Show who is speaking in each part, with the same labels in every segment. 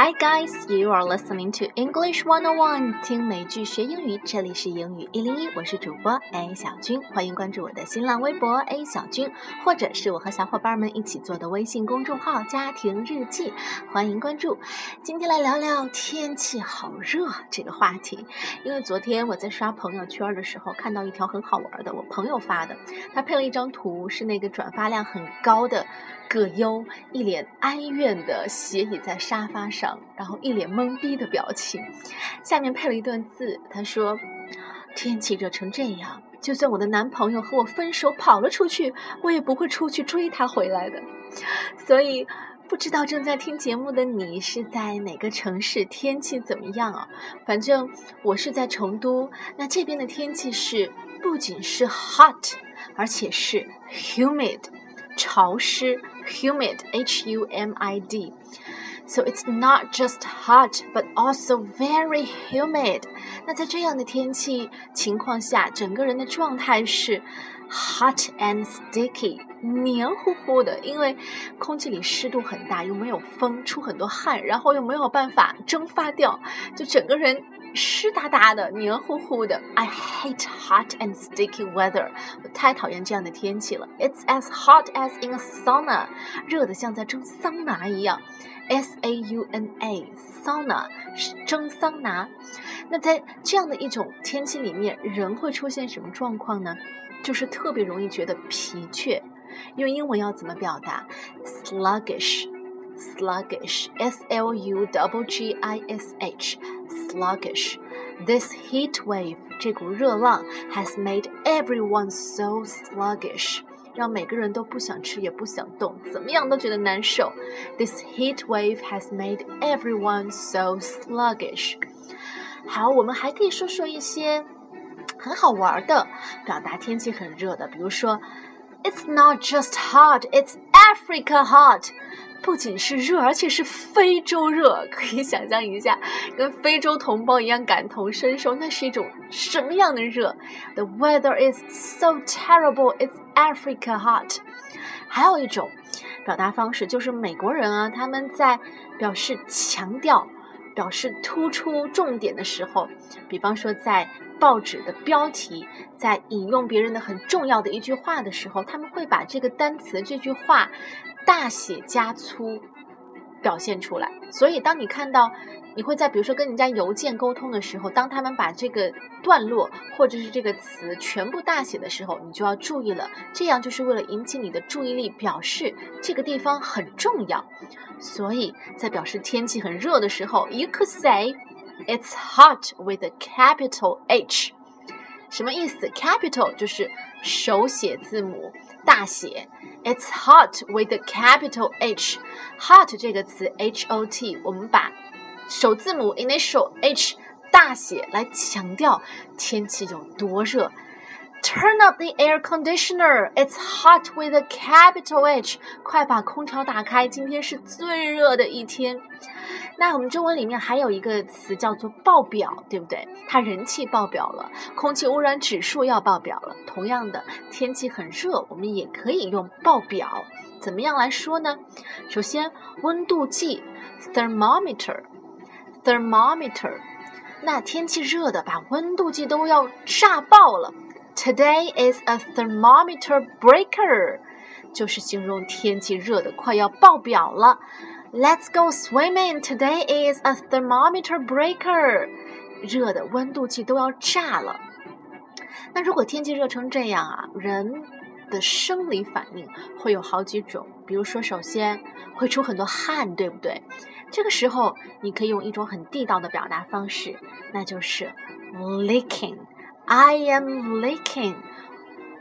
Speaker 1: Hi guys, you are listening to English One On One，听美剧学英语，这里是英语一零一，我是主播 A 小军，欢迎关注我的新浪微博 A 小军，或者是我和小伙伴们一起做的微信公众号家庭日记，欢迎关注。今天来聊聊天气好热这个话题，因为昨天我在刷朋友圈的时候看到一条很好玩的，我朋友发的，他配了一张图，是那个转发量很高的。葛优一脸哀怨的斜倚在沙发上，然后一脸懵逼的表情，下面配了一段字，他说：“天气热成这样，就算我的男朋友和我分手跑了出去，我也不会出去追他回来的。”所以，不知道正在听节目的你是在哪个城市，天气怎么样啊？反正我是在成都，那这边的天气是不仅是 hot，而且是 humid。潮湿，humid, H-U-M-I-D. So it's not just hot, but also very humid. 那在这样的天气情况下，整个人的状态是 hot and sticky，黏糊糊的，因为空气里湿度很大，又没有风，出很多汗，然后又没有办法蒸发掉，就整个人。湿哒哒的，黏糊糊的。I hate hot and sticky weather。我太讨厌这样的天气了。It's as hot as in a sauna，热的像在蒸桑拿一样。 S A U N A，sauna 是蒸桑拿。那在这样的一种天气里面，人会出现什么状况呢？就是特别容易觉得疲倦。用英文要怎么表达？sluggish。sluggish, S L U G I S H, sluggish. This heat wave, 这股热浪 has made everyone so sluggish. 让每个人都不想吃也不想动，怎么样都觉得难受。This heat wave has made everyone so sluggish. 好，我们还可以说说一些很好玩的表达天气很热的，比如说，It's not just hot, it's Africa hot. 不仅是热，而且是非洲热，可以想象一下，跟非洲同胞一样感同身受，那是一种什么样的热？The weather is so terrible, it's Africa hot。还有一种表达方式，就是美国人啊，他们在表示强调、表示突出重点的时候，比方说在报纸的标题，在引用别人的很重要的一句话的时候，他们会把这个单词、这句话。大写加粗表现出来，所以当你看到，你会在比如说跟人家邮件沟通的时候，当他们把这个段落或者是这个词全部大写的时候，你就要注意了，这样就是为了引起你的注意力，表示这个地方很重要。所以在表示天气很热的时候，you could say it's hot with a capital H，什么意思？capital 就是手写字母大写。It's hot with the capital H. Hot 这个词 H O T，我们把首字母 initial H 大写来强调天气有多热。Turn up the air conditioner. It's hot with a capital H. 快把空调打开，今天是最热的一天。那我们中文里面还有一个词叫做爆表，对不对？它人气爆表了，空气污染指数要爆表了。同样的，天气很热，我们也可以用爆表。怎么样来说呢？首先，温度计 thermometer，thermometer。那天气热的，把温度计都要炸爆了。Today is a thermometer breaker，就是形容天气热的快要爆表了。Let's go swimming. Today is a thermometer breaker. 热的温度计都要炸了。那如果天气热成这样啊，人的生理反应会有好几种。比如说，首先会出很多汗，对不对？这个时候你可以用一种很地道的表达方式，那就是 leaking. I am leaking.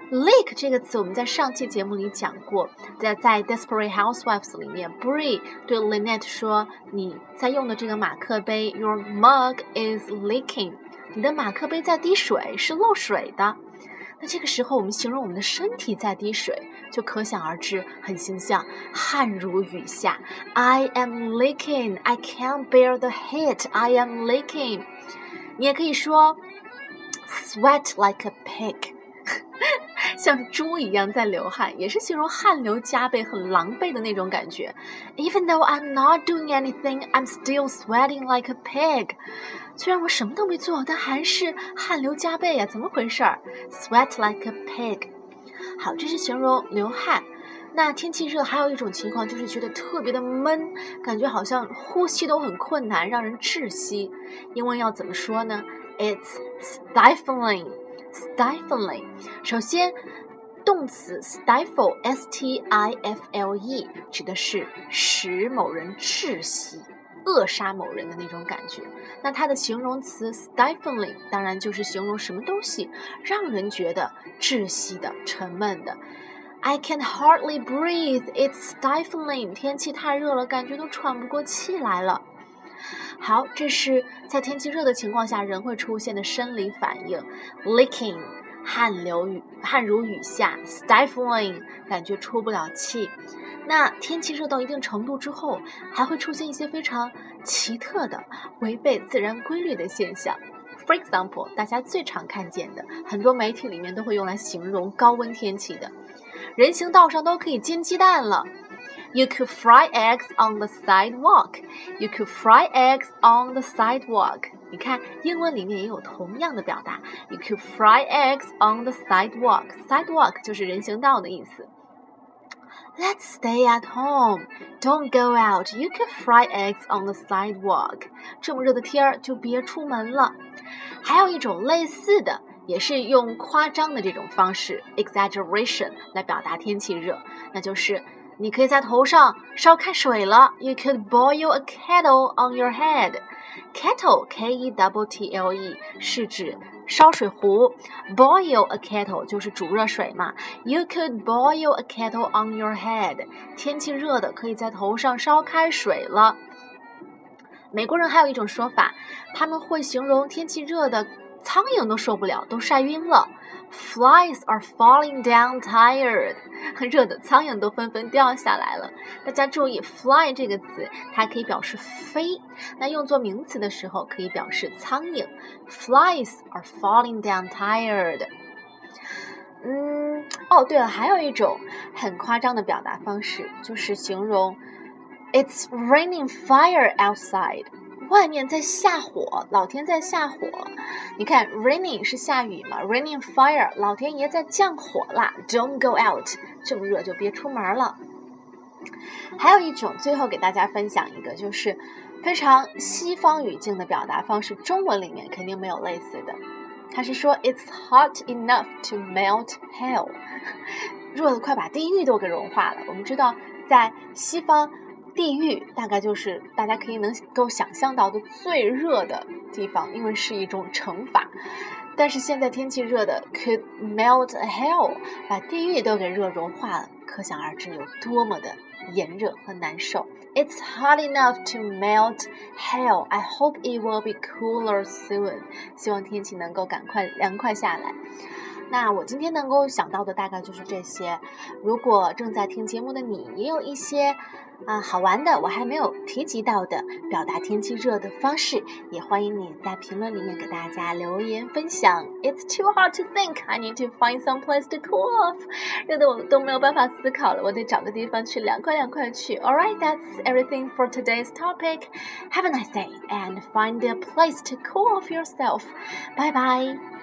Speaker 1: Leak 这个词我们在上期节目里讲过，在在 Desperate Housewives 里面，Bree 对 Lynette 说：“你在用的这个马克杯，Your mug is leaking。你的马克杯在滴水，是漏水的。那这个时候我们形容我们的身体在滴水，就可想而知，很形象，汗如雨下。I am leaking. I can't bear the heat. I am leaking。你也可以说 Sweat like a pig。像猪一样在流汗，也是形容汗流浃背、很狼狈的那种感觉。Even though I'm not doing anything, I'm still sweating like a pig。虽然我什么都没做，但还是汗流浃背呀，怎么回事儿？Sweat like a pig。好，这是形容流汗。那天气热还有一种情况就是觉得特别的闷，感觉好像呼吸都很困难，让人窒息。英文要怎么说呢？It's stifling, stifling。首先，动词 stifle，s-t-i-f-l-e，指的是使某人窒息、扼杀某人的那种感觉。那它的形容词 stifling，当然就是形容什么东西让人觉得窒息的、沉闷的。I can hardly breathe. It's stifling. 天气太热了，感觉都喘不过气来了。好，这是在天气热的情况下人会出现的生理反应：leaking，汗流雨汗如雨下；stifling，感觉出不了气。那天气热到一定程度之后，还会出现一些非常奇特的、违背自然规律的现象。For example，大家最常看见的，很多媒体里面都会用来形容高温天气的。人行道上都可以煎鸡蛋了。You could fry eggs on the sidewalk. You could fry eggs on the sidewalk. 你看，英文里面也有同样的表达。You could fry eggs on the sidewalk. Sidewalk 就是人行道的意思。Let's stay at home. Don't go out. You could fry eggs on the sidewalk. 这么热的天儿，就别出门了。还有一种类似的。也是用夸张的这种方式 exaggeration 来表达天气热，那就是你可以在头上烧开水了。You could boil a kettle on your head. Kettle, K-E-T-T-L-E，是指烧水壶。Boil a kettle 就是煮热水嘛。You could boil a kettle on your head. 天气热的，可以在头上烧开水了。美国人还有一种说法，他们会形容天气热的。苍蝇都受不了，都晒晕了。Flies are falling down tired，热的苍蝇都纷纷掉下来了。大家注意，fly 这个词它可以表示飞，那用作名词的时候可以表示苍蝇。Flies are falling down tired。嗯，哦，对了，还有一种很夸张的表达方式，就是形容 It's raining fire outside。外面在下火，老天在下火。你看，raining 是下雨嘛，raining fire，老天爷在降火啦。Don't go out，这么热就别出门了。还有一种，最后给大家分享一个，就是非常西方语境的表达方式，中文里面肯定没有类似的。他是说，It's hot enough to melt hell，热的快把地狱都给融化了。我们知道，在西方。地狱大概就是大家可以能够想象到的最热的地方，因为是一种惩罚。但是现在天气热的，could melt hell，把地狱都给热融化了，可想而知有多么的炎热和难受。It's hot enough to melt hell. I hope it will be cooler soon. 希望天气能够赶快凉快下来。那我今天能够想到的大概就是这些。如果正在听节目的你也有一些啊好玩的，我还没有提及到的表达天气热的方式，也欢迎你在评论里面给大家留言分享。It's too hard to think. I need to find some place to cool off. 热的我都没有办法思考了，我得找个地方去凉快凉快去。All right, that's everything for today's topic. Have a nice day and find a place to cool off yourself. Bye bye.